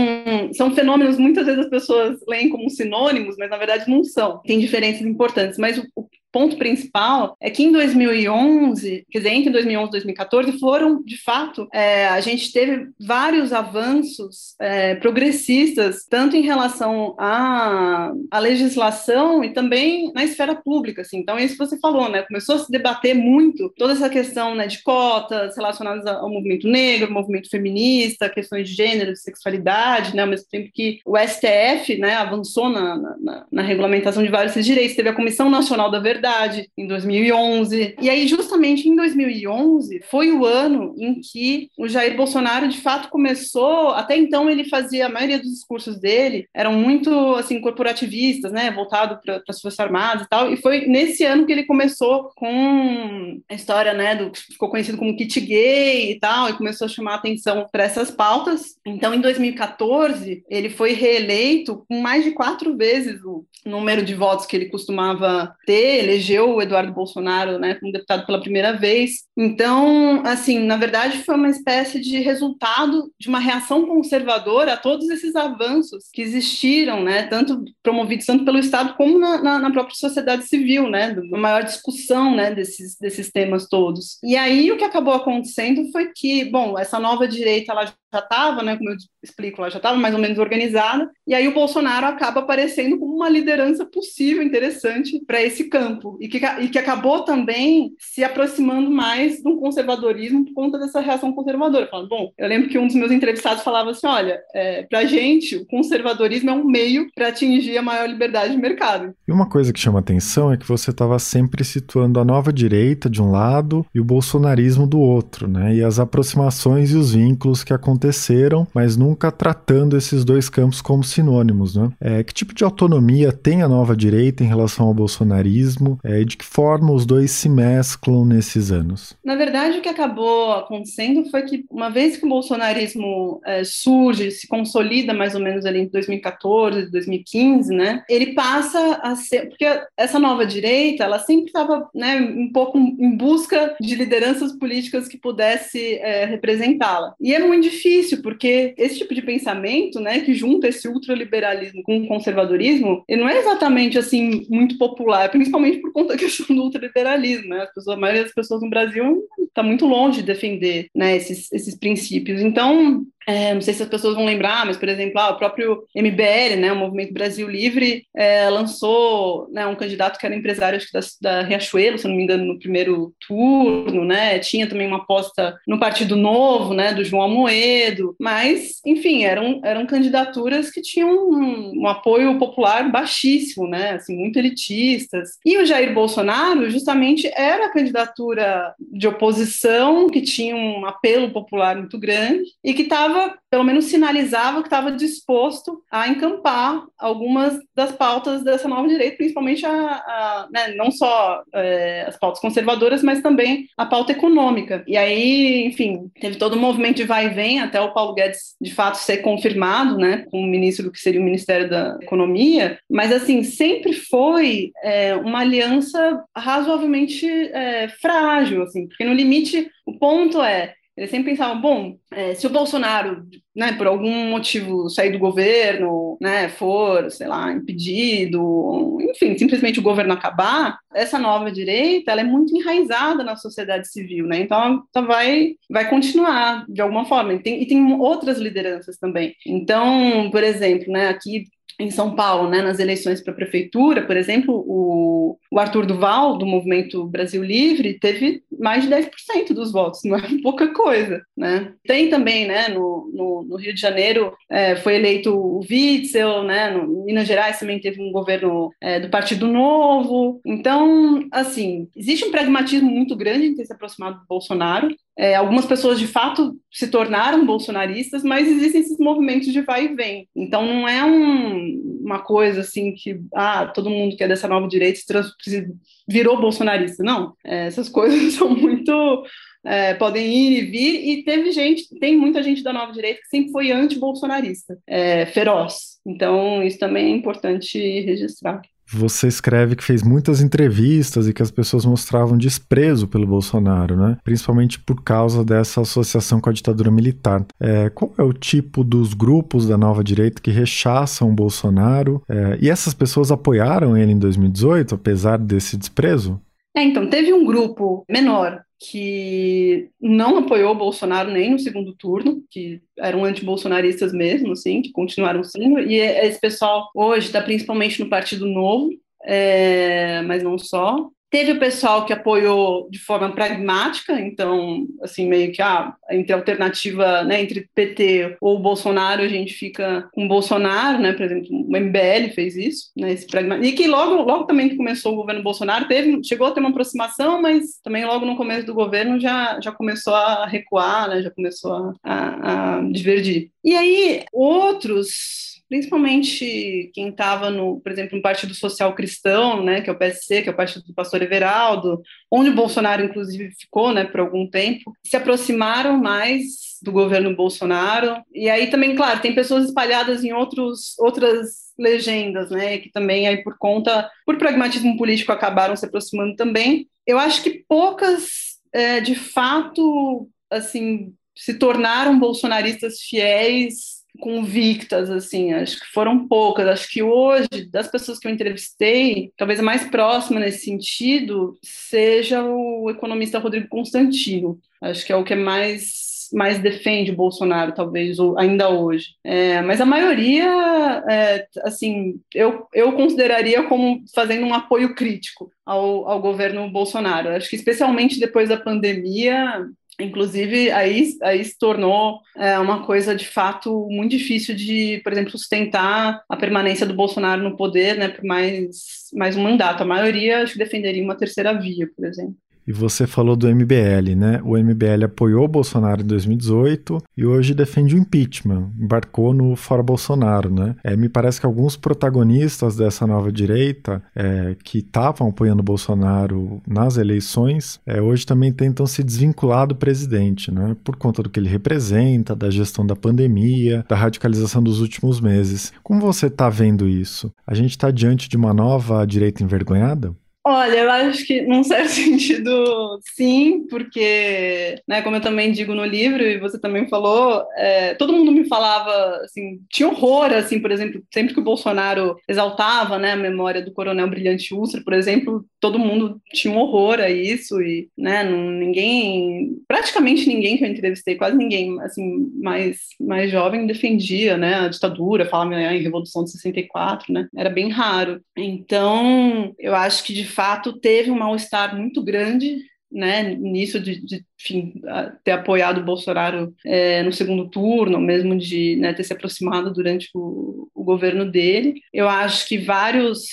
são fenômenos, muitas vezes as pessoas leem como sinônimos, mas na verdade não são. Tem diferenças importantes, mas o, o ponto principal é que em 2011, quer dizer, entre 2011 e 2014, foram, de fato, é, a gente teve vários avanços é, progressistas, tanto em relação à, à legislação e também na esfera pública. Assim. Então, é isso que você falou, né? Começou a se debater muito toda essa questão né, de cotas relacionadas ao movimento negro, movimento feminista, questões de gênero, de sexualidade, né? ao mesmo tempo que o STF né, avançou na, na, na regulamentação de vários direitos. Teve a Comissão Nacional da Verdade, Verdade, em 2011. E aí, justamente em 2011, foi o ano em que o Jair Bolsonaro, de fato, começou. Até então, ele fazia a maioria dos discursos dele eram muito assim corporativistas, né, voltado para as forças armadas e tal. E foi nesse ano que ele começou com a história, né, do ficou conhecido como kit gay e tal, e começou a chamar atenção para essas pautas. Então, em 2014, ele foi reeleito com mais de quatro vezes o número de votos que ele costumava ter elegeu o Eduardo Bolsonaro né, como deputado pela primeira vez. Então, assim, na verdade, foi uma espécie de resultado de uma reação conservadora a todos esses avanços que existiram, né, tanto promovidos tanto pelo Estado como na, na, na própria sociedade civil, né, uma maior discussão né, desses, desses temas todos. E aí o que acabou acontecendo foi que, bom, essa nova direita ela já estava, né, como eu explico, ela já estava mais ou menos organizada, e aí o Bolsonaro acaba aparecendo como uma liderança possível, interessante para esse campo, e que, e que acabou também se aproximando mais de um conservadorismo por conta dessa reação conservadora. Falando, bom, eu lembro que um dos meus entrevistados falava assim: olha, é, para a gente, o conservadorismo é um meio para atingir a maior liberdade de mercado.
E uma coisa que chama atenção é que você estava sempre situando a nova direita de um lado e o bolsonarismo do outro, né? E as aproximações e os vínculos que aconteceram aconteceram, mas nunca tratando esses dois campos como sinônimos. Né? É, que tipo de autonomia tem a nova direita em relação ao bolsonarismo bolsonarismo é, de que forma os dois se mesclam nesses anos?
Na verdade, o que acabou acontecendo foi que, uma vez que o bolsonarismo é, surge, se consolida mais ou menos ali em 2014, 2015, né, ele passa a ser. Porque essa nova direita, ela sempre estava né, um pouco em busca de lideranças políticas que pudesse é, representá-la. E é muito difícil, porque esse tipo de pensamento, né, que junta esse ultraliberalismo com o conservadorismo, ele não é exatamente assim muito popular, principalmente por conta [LAUGHS] da questão do ultraliberalismo. Né? Pessoas, a maioria das pessoas no Brasil está muito longe de defender né, esses, esses princípios. Então, é, não sei se as pessoas vão lembrar, mas, por exemplo, ah, o próprio MBL, né, o Movimento Brasil Livre, é, lançou né, um candidato que era empresário acho que da, da, Riachuelo, se não me engano, no primeiro turno, né, tinha também uma aposta no Partido Novo, né, do João Amoedo, mas, enfim, eram, eram candidaturas que tinham um, um apoio popular baixíssimo, né, assim, muito elitistas. E o Jair Bolsonaro, justamente, era a candidatura de oposição que tinha um apelo popular muito grande e que estava pelo menos sinalizava que estava disposto a encampar algumas das pautas dessa nova direita, principalmente a, a né, não só é, as pautas conservadoras, mas também a pauta econômica. E aí, enfim, teve todo um movimento de vai e vem até o Paulo Guedes de fato ser confirmado, né, como ministro do que seria o Ministério da Economia. Mas assim, sempre foi é, uma aliança razoavelmente é, frágil, assim, porque no limite o ponto é eles sempre pensavam, bom, é, se o Bolsonaro, né, por algum motivo sair do governo, né, for, sei lá, impedido, enfim, simplesmente o governo acabar, essa nova direita, ela é muito enraizada na sociedade civil, né, então ela vai, vai continuar de alguma forma, e tem, e tem outras lideranças também. Então, por exemplo, né, aqui em São Paulo, né, nas eleições para a prefeitura, por exemplo, o, o, Arthur Duval, do Movimento Brasil Livre, teve mais de 10% dos votos, não é [LAUGHS] pouca coisa. Né? Tem também, né, no, no, no Rio de Janeiro, é, foi eleito o Witzel, né, no Minas Gerais também teve um governo é, do Partido Novo. Então, assim, existe um pragmatismo muito grande em ter se aproximado do Bolsonaro, é, algumas pessoas de fato se tornaram bolsonaristas, mas existem esses movimentos de vai e vem. Então não é um, uma coisa assim que ah, todo mundo que é dessa nova direita se virou bolsonarista. Não, é, essas [LAUGHS] coisas são muito é, podem ir e vir, e teve gente, tem muita gente da nova direita que sempre foi anti-bolsonarista, é, feroz. Então, isso também é importante registrar.
Você escreve que fez muitas entrevistas e que as pessoas mostravam desprezo pelo Bolsonaro, né? Principalmente por causa dessa associação com a ditadura militar. É, qual é o tipo dos grupos da nova direita que rechaçam o Bolsonaro? É, e essas pessoas apoiaram ele em 2018, apesar desse desprezo?
É, então, teve um grupo menor que não apoiou o Bolsonaro nem no segundo turno, que eram antibolsonaristas mesmo, assim, que continuaram sendo, e esse pessoal hoje está principalmente no Partido Novo, é, mas não só. Teve o pessoal que apoiou de forma pragmática, então, assim, meio que ah, entre alternativa, né, entre PT ou Bolsonaro, a gente fica com Bolsonaro, né, por exemplo, o MBL fez isso, né, esse pragmatismo. E que logo, logo também que começou o governo Bolsonaro, teve, chegou a ter uma aproximação, mas também logo no começo do governo já, já começou a recuar, né, já começou a, a, a divergir. E aí, outros principalmente quem estava no, por exemplo, no Partido Social Cristão, né, que é o PSC, que é o partido do Pastor Everaldo, onde o Bolsonaro inclusive ficou, né, por algum tempo, se aproximaram mais do governo Bolsonaro. E aí também, claro, tem pessoas espalhadas em outros outras legendas, né, que também aí por conta, por pragmatismo político acabaram se aproximando também. Eu acho que poucas, é, de fato, assim, se tornaram bolsonaristas fiéis convictas, assim, acho que foram poucas. Acho que hoje, das pessoas que eu entrevistei, talvez a mais próxima nesse sentido seja o economista Rodrigo Constantino. Acho que é o que é mais mais defende o Bolsonaro, talvez, ou ainda hoje. É, mas a maioria, é, assim, eu, eu consideraria como fazendo um apoio crítico ao, ao governo Bolsonaro. Acho que especialmente depois da pandemia, Inclusive, aí, aí se tornou é, uma coisa de fato muito difícil de, por exemplo, sustentar a permanência do Bolsonaro no poder né, por mais, mais um mandato. A maioria acho que defenderia uma terceira via, por exemplo.
E você falou do MBL, né? O MBL apoiou o Bolsonaro em 2018 e hoje defende o impeachment, embarcou no Fora Bolsonaro, né? É, me parece que alguns protagonistas dessa nova direita é, que estavam apoiando o Bolsonaro nas eleições, é, hoje também tentam se desvincular do presidente, né? Por conta do que ele representa, da gestão da pandemia, da radicalização dos últimos meses. Como você está vendo isso? A gente está diante de uma nova direita envergonhada?
Olha, eu acho que, num certo [LAUGHS] sentido, sim, porque, né, como eu também digo no livro, e você também falou, é, todo mundo me falava, assim, tinha horror, assim, por exemplo, sempre que o Bolsonaro exaltava, né, a memória do coronel Brilhante Ustra, por exemplo, todo mundo tinha um horror a isso, e, né, não, ninguém, praticamente ninguém que eu entrevistei, quase ninguém, assim, mais, mais jovem defendia, né, a ditadura, falava em Revolução de 64, né, era bem raro. Então, eu acho que, de fato teve um mal-estar muito grande né, nisso de, de enfim, ter apoiado o Bolsonaro é, no segundo turno, mesmo de né, ter se aproximado durante o, o governo dele. Eu acho que vários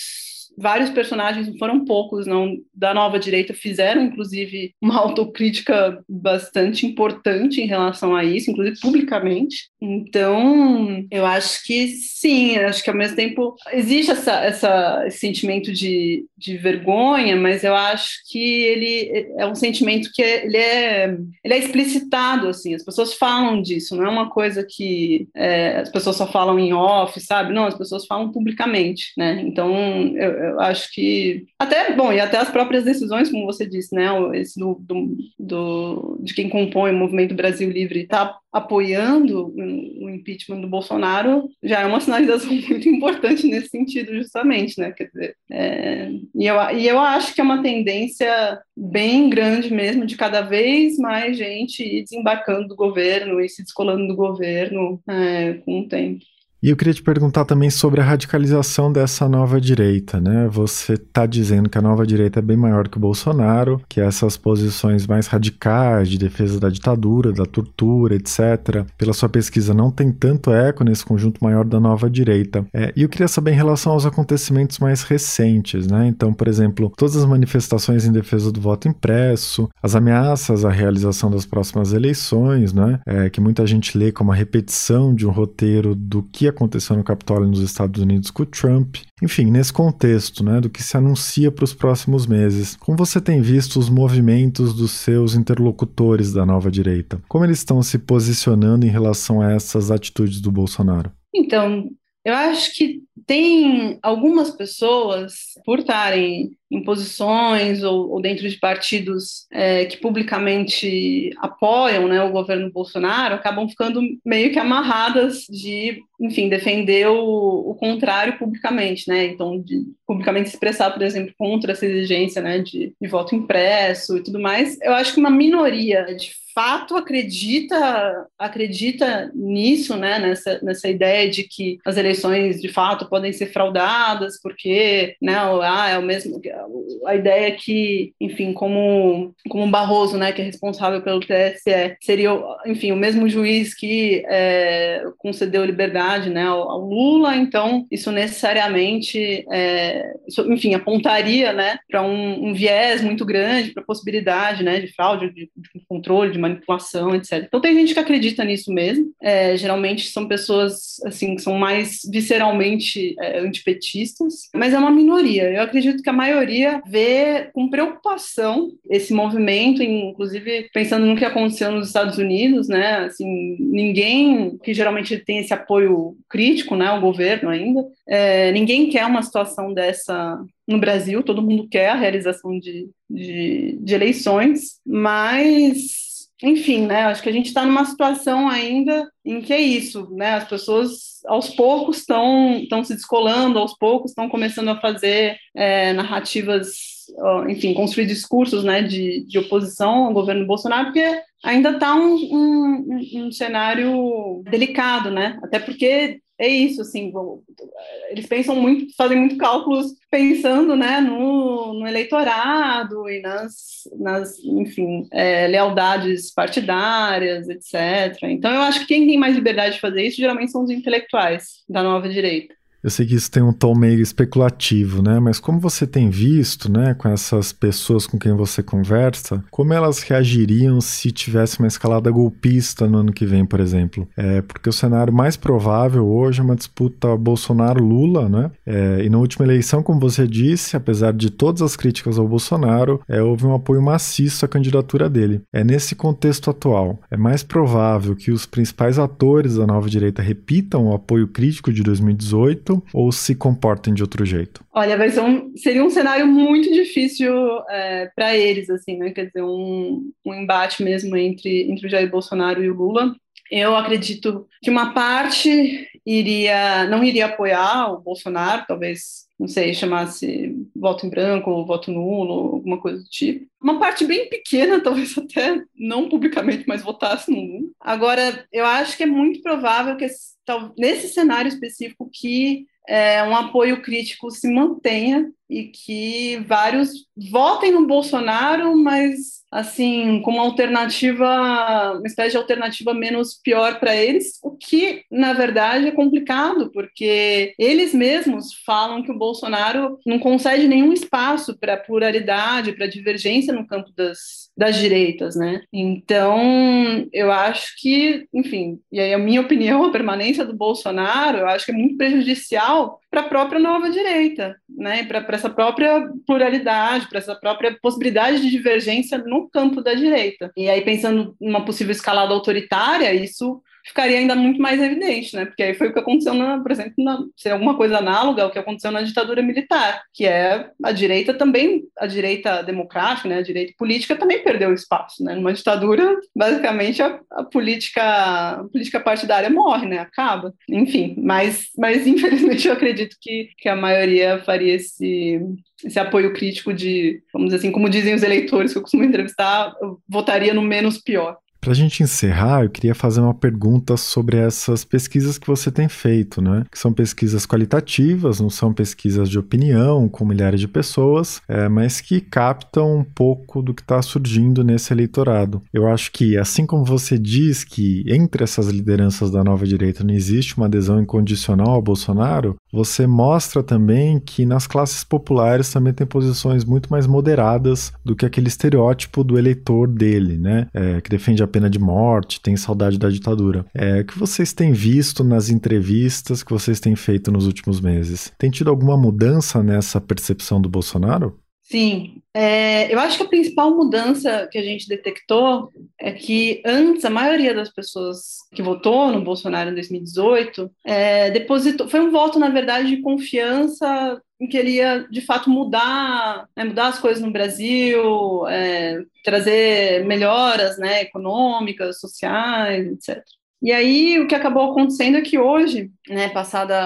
vários personagens, foram poucos, não, da nova direita, fizeram, inclusive, uma autocrítica bastante importante em relação a isso, inclusive publicamente. Então, eu acho que sim, acho que ao mesmo tempo existe essa, essa, esse sentimento de, de vergonha, mas eu acho que ele é um sentimento que é, ele, é, ele é explicitado, assim, as pessoas falam disso, não é uma coisa que é, as pessoas só falam em off, sabe? Não, as pessoas falam publicamente, né? Então, eu, eu acho que até bom e até as próprias decisões, como você disse, né, esse do, do, do de quem compõe o Movimento Brasil Livre está apoiando o impeachment do Bolsonaro já é uma sinalização [LAUGHS] muito importante nesse sentido, justamente, né? Quer dizer, é, e, eu, e eu acho que é uma tendência bem grande mesmo de cada vez mais gente ir desembarcando do governo e se descolando do governo é, com o tempo.
E eu queria te perguntar também sobre a radicalização dessa nova direita, né? Você está dizendo que a nova direita é bem maior que o Bolsonaro, que essas posições mais radicais de defesa da ditadura, da tortura, etc., pela sua pesquisa não tem tanto eco nesse conjunto maior da nova direita. É, e eu queria saber em relação aos acontecimentos mais recentes, né? Então, por exemplo, todas as manifestações em defesa do voto impresso, as ameaças à realização das próximas eleições, né? É, que muita gente lê como a repetição de um roteiro do que aconteceu no Capitólio nos Estados Unidos com o Trump. Enfim, nesse contexto né, do que se anuncia para os próximos meses, como você tem visto os movimentos dos seus interlocutores da nova direita? Como eles estão se posicionando em relação a essas atitudes do Bolsonaro?
Então, eu acho que tem algumas pessoas, por estarem em posições ou, ou dentro de partidos é, que publicamente apoiam né, o governo Bolsonaro, acabam ficando meio que amarradas de, enfim, defender o, o contrário publicamente, né? Então, de publicamente expressar, por exemplo, contra essa exigência né, de, de voto impresso e tudo mais. Eu acho que uma minoria de fato acredita acredita nisso, né, nessa, nessa ideia de que as eleições de fato podem ser fraudadas porque, né, ah, é o mesmo a ideia que, enfim, como como Barroso, né, que é responsável pelo TSE, seria, enfim, o mesmo juiz que é, concedeu liberdade, né, ao, ao, Lula, então isso necessariamente, é, isso, enfim, apontaria, né, para um, um, viés muito grande, para a possibilidade, né, de fraude, de, de controle, de manipulação, etc. Então tem gente que acredita nisso mesmo. É, geralmente são pessoas assim que são mais visceralmente é, antipetistas, mas é uma minoria. Eu acredito que a maioria vê com preocupação esse movimento, inclusive pensando no que aconteceu nos Estados Unidos, né? Assim, ninguém que geralmente tem esse apoio crítico, né, ao governo ainda, é, ninguém quer uma situação dessa no Brasil, todo mundo quer a realização de, de, de eleições, mas enfim, né? Acho que a gente está numa situação ainda em que é isso, né? As pessoas aos poucos estão estão se descolando, aos poucos estão começando a fazer é, narrativas, enfim, construir discursos, né, de, de oposição ao governo Bolsonaro, porque ainda está um, um, um cenário delicado, né? Até porque é isso, assim, eles pensam muito, fazem muito cálculos pensando, né, no, no eleitorado e nas, nas enfim, é, lealdades partidárias, etc. Então, eu acho que quem tem mais liberdade de fazer isso, geralmente, são os intelectuais da nova direita.
Eu sei que isso tem um tom meio especulativo, né? Mas como você tem visto, né, com essas pessoas com quem você conversa, como elas reagiriam se tivesse uma escalada golpista no ano que vem, por exemplo? É, porque o cenário mais provável hoje é uma disputa Bolsonaro-Lula, né? É, e na última eleição, como você disse, apesar de todas as críticas ao Bolsonaro, é, houve um apoio maciço à candidatura dele. É nesse contexto atual, é mais provável que os principais atores da nova direita repitam o apoio crítico de 2018 ou se comportem de outro jeito?
Olha, vai ser um, seria um cenário muito difícil é, para eles, assim, né? Quer dizer, um, um embate mesmo entre, entre o Jair Bolsonaro e o Lula. Eu acredito que uma parte iria não iria apoiar o Bolsonaro, talvez, não sei, chamasse voto em branco ou voto nulo, alguma coisa do tipo. Uma parte bem pequena, [LAUGHS] talvez até não publicamente, mas votasse no Lula. Agora, eu acho que é muito provável que nesse cenário específico que é, um apoio crítico se mantenha e que vários votem no Bolsonaro, mas assim, como alternativa, uma espécie de alternativa menos pior para eles, o que na verdade é complicado, porque eles mesmos falam que o Bolsonaro não concede nenhum espaço para pluralidade, para divergência no campo das, das direitas, né? Então, eu acho que, enfim, e aí a minha opinião, a permanência do Bolsonaro, eu acho que é muito prejudicial para a própria nova direita, né? Para essa própria pluralidade, para essa própria possibilidade de divergência no campo da direita. E aí, pensando numa possível escalada autoritária, isso ficaria ainda muito mais evidente, né? Porque aí foi o que aconteceu, na, por exemplo, na, alguma coisa análoga ao que aconteceu na ditadura militar, que é a direita também, a direita democrática, né? A direita política também perdeu espaço, né? Numa ditadura, basicamente a, a política, a política partidária morre, né? Acaba. Enfim, mas, mas [LAUGHS] infelizmente eu acredito que, que a maioria faria esse esse apoio crítico de, vamos dizer assim, como dizem os eleitores que eu costumo entrevistar, eu votaria no menos pior.
Para a gente encerrar, eu queria fazer uma pergunta sobre essas pesquisas que você tem feito, né? Que são pesquisas qualitativas, não são pesquisas de opinião com milhares de pessoas, é, mas que captam um pouco do que está surgindo nesse eleitorado. Eu acho que, assim como você diz que entre essas lideranças da nova direita não existe uma adesão incondicional ao Bolsonaro, você mostra também que nas classes populares também tem posições muito mais moderadas do que aquele estereótipo do eleitor dele, né? É, que defende a pena de morte, tem saudade da ditadura. É, o que vocês têm visto nas entrevistas que vocês têm feito nos últimos meses? Tem tido alguma mudança nessa percepção do Bolsonaro?
Sim, é, eu acho que a principal mudança que a gente detectou é que antes a maioria das pessoas que votou no Bolsonaro em 2018 é, depositou, foi um voto na verdade de confiança em que ele ia de fato mudar, né, mudar as coisas no Brasil, é, trazer melhoras, né, econômicas, sociais, etc. E aí o que acabou acontecendo é que hoje, né, passada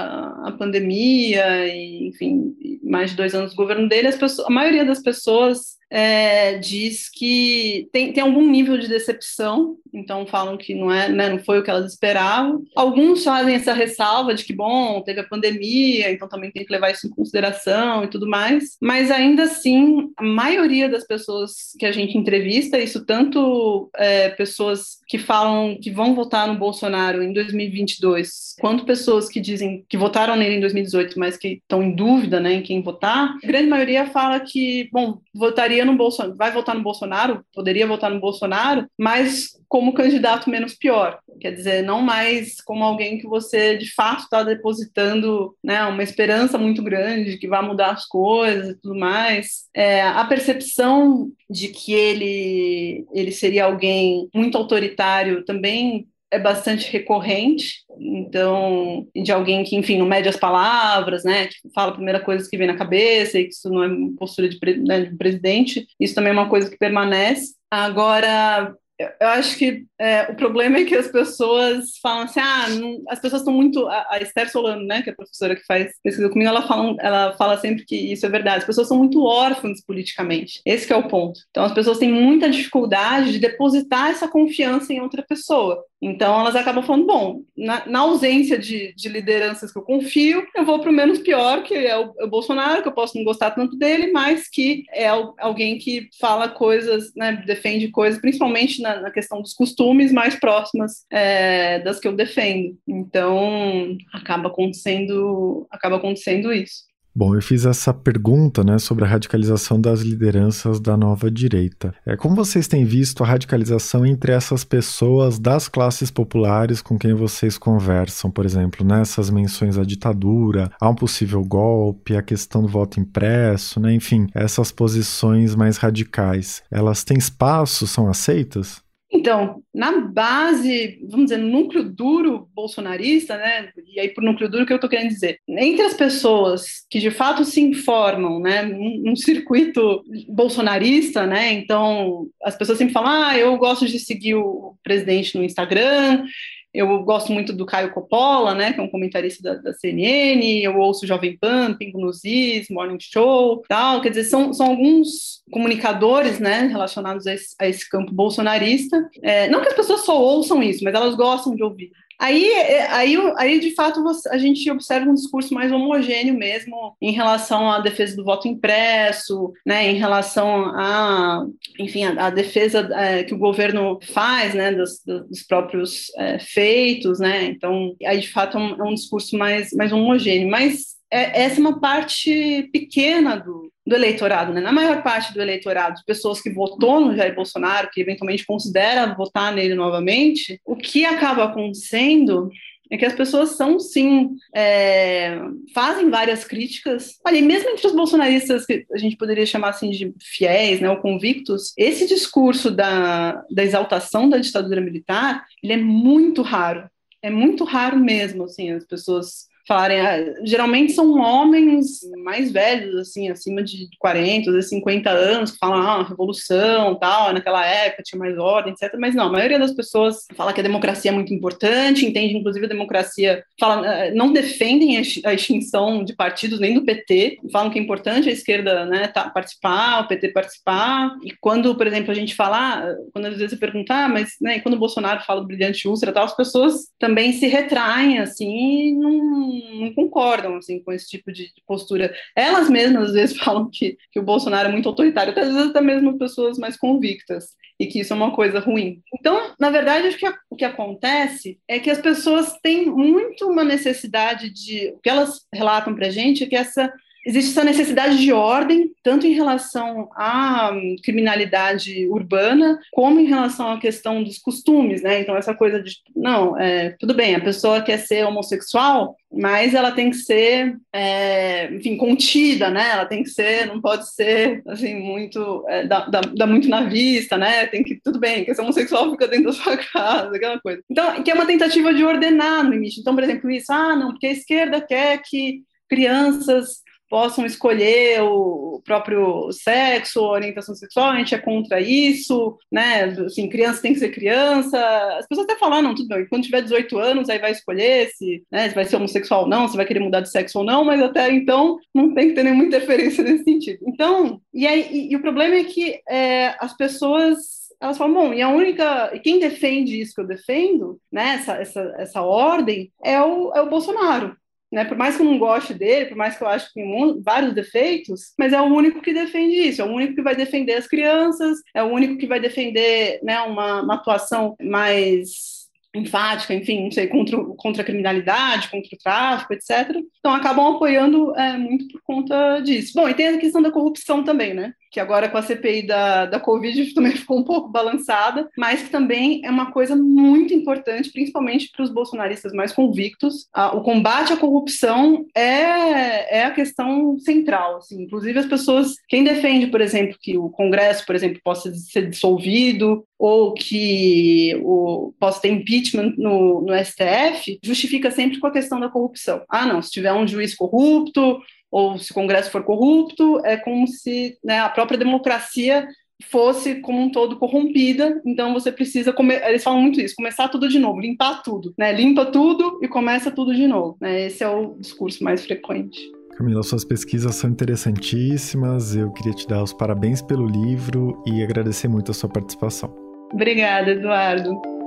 a pandemia e enfim mais de dois anos do governo dele, pessoas, a maioria das pessoas é, diz que tem, tem algum nível de decepção, então falam que não é, né, não foi o que elas esperavam. Alguns fazem essa ressalva de que bom, teve a pandemia, então também tem que levar isso em consideração e tudo mais. Mas ainda assim, a maioria das pessoas que a gente entrevista, isso tanto é, pessoas que falam que vão votar no Bolsonaro em 2022, quanto pessoas que dizem que votaram nele em 2018, mas que estão em dúvida, né, em quem votar, a grande maioria fala que, bom, votaria no Bolsonaro, vai votar no Bolsonaro, poderia votar no Bolsonaro, mas como candidato menos pior. Quer dizer, não mais como alguém que você de fato está depositando né, uma esperança muito grande que vai mudar as coisas e tudo mais. É, a percepção de que ele, ele seria alguém muito autoritário também é bastante recorrente, então, de alguém que, enfim, não mede as palavras, né, que fala a primeira coisa que vem na cabeça e que isso não é postura de, né, de presidente, isso também é uma coisa que permanece. Agora, eu acho que é, o problema é que as pessoas falam assim, ah, não, as pessoas estão muito. A, a, Esther Solano, né, que é a professora que faz pesquisa comigo, ela fala, ela fala sempre que isso é verdade. As pessoas são muito órfãs politicamente. Esse é o ponto. Então, as pessoas têm muita dificuldade de depositar essa confiança em outra pessoa. Então, elas acabam falando, bom, na, na ausência de, de, lideranças que eu confio, eu vou para o menos pior, que é o, é o, Bolsonaro, que eu posso não gostar tanto dele, mas que é alguém que fala coisas, né, defende coisas, principalmente na na, na questão dos costumes mais próximas é, das que eu defendo. Então, acaba acontecendo, acaba acontecendo isso.
Bom, eu fiz essa pergunta né, sobre a radicalização das lideranças da nova direita. É, como vocês têm visto a radicalização entre essas pessoas das classes populares com quem vocês conversam, por exemplo, nessas menções à ditadura, a um possível golpe, a questão do voto impresso, né, enfim, essas posições mais radicais, elas têm espaço, são aceitas?
Então, na base, vamos dizer, no núcleo duro bolsonarista, né? E aí, por núcleo duro, o que eu estou querendo dizer? Entre as pessoas que de fato se informam, né, num, circuito bolsonarista, né? Então, as pessoas sempre falam: ah, eu gosto de seguir o presidente no Instagram, eu gosto muito do Caio Coppola, né, que é um comentarista da, da CNN, eu ouço Jovem Pan, Pingo nos Is, Morning Show, tal, quer dizer, são, são alguns comunicadores, né, relacionados a esse, a esse campo bolsonarista. É, não que as pessoas só ouçam isso, mas elas gostam de ouvir. Aí, é, aí, aí de fato, a gente observa um discurso mais homogêneo mesmo em relação à defesa do voto impresso, né, em relação a, enfim, a defesa é, que o governo faz, né, dos, dos próprios é, feitos, né, então, aí de fato é um, é um discurso mais, mais homogêneo, mas é, essa é uma parte pequena do, do eleitorado, né? Na maior parte do eleitorado, pessoas que votou no Jair Bolsonaro, que eventualmente considera votar nele novamente, o que acaba acontecendo é que as pessoas são, sim, é, fazem várias críticas. Olha, e mesmo entre os bolsonaristas, que a gente poderia chamar assim de fiéis, né, ou convictos, esse discurso da, da exaltação da ditadura militar, ele é muito raro. É muito raro mesmo, assim, as pessoas falarem, ah, geralmente são homens mais velhos, assim, acima de 40, 50 anos, que falam, ah, revolução, tal, naquela época tinha mais ordem, etc. Mas não, a maioria das pessoas fala que a democracia é muito importante, entende, inclusive, a democracia, fala, ah, não defendem a extinção de partidos, nem do PT, falam que é importante a esquerda, né, tá, participar, o PT participar, e quando, por exemplo, a gente fala, ah, quando às vezes você pergunta, ah, mas, né, quando o Bolsonaro fala do brilhante úlcera, tal, as pessoas também se retraem, assim, e não não, concordam assim, com esse tipo de, postura. Elas mesmas às vezes [LAUGHS] falam que, que o Bolsonaro é muito autoritário, às vezes até mesmo pessoas mais convictas, e que isso é uma coisa ruim. Então, na verdade, acho que a, o que acontece é que as pessoas têm muito uma necessidade de. O que elas relatam para a gente é que essa existe essa necessidade de ordem, tanto em relação à criminalidade urbana, como em relação à questão dos costumes, né? Então, essa coisa de, não, é, tudo bem, a pessoa quer ser homossexual, mas ela tem que ser, é, enfim, contida, né? Ela tem que ser, não pode ser, assim, muito, é, dá, dá, dá, muito na vista, né? Tem que, tudo bem, quer ser homossexual, fica dentro da sua [LAUGHS] casa, aquela coisa. Então, que é uma tentativa de ordenar no limite. Então, por exemplo, isso, ah, não, porque a esquerda quer que crianças possam escolher o próprio sexo, orientação sexual, a gente é contra isso, né? Assim, criança tem que ser criança. As pessoas até falam, não, tudo bem, quando tiver 18 anos, aí vai escolher se, né, se vai ser homossexual ou não, se vai querer mudar de sexo ou não, mas até então não tem que ter nenhuma interferência [LAUGHS] nesse sentido. Então, e, aí, e, e o problema é que é, as pessoas elas falam, bom, e a única, quem defende isso que eu defendo, né, essa, essa, essa ordem, é o, é o Bolsonaro, né? Por mais que eu não goste dele, por mais que eu acho que tem vários defeitos, mas é o único que defende isso, é o único que vai defender as crianças, é o único que vai defender né, uma, uma atuação mais enfática, enfim, não sei, contra, contra a criminalidade, contra o tráfico, etc. Então acabam apoiando é, muito por conta disso. Bom, e tem a questão da corrupção também, né? Que agora com a CPI da, da Covid [LAUGHS] também ficou um pouco balançada, mas que também é uma coisa muito importante, principalmente para os bolsonaristas mais convictos. Ah, o combate à corrupção é, é a questão central. Assim. Inclusive, as pessoas, quem defende, por exemplo, que o Congresso, por exemplo, possa ser dissolvido ou que o, possa ter impeachment no, no STF, justifica sempre com a questão da corrupção. Ah, não, se tiver um juiz corrupto, ou se o Congresso for corrupto, é como se né, a própria democracia fosse como um todo corrompida, então você precisa, eles falam muito isso, começar tudo de novo, limpar tudo, né? Limpa tudo e começa tudo de novo, né? Esse é o discurso mais frequente.
Camila, suas pesquisas são interessantíssimas. Eu queria te dar os parabéns pelo livro e agradecer muito a sua participação.
Obrigada, Eduardo.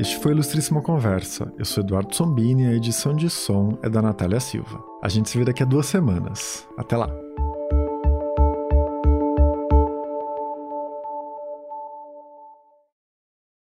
Este foi Ilustríssima Conversa. Eu sou Eduardo Sombini e a edição de som é da Natália Silva. A gente se vê daqui a duas semanas. Até lá!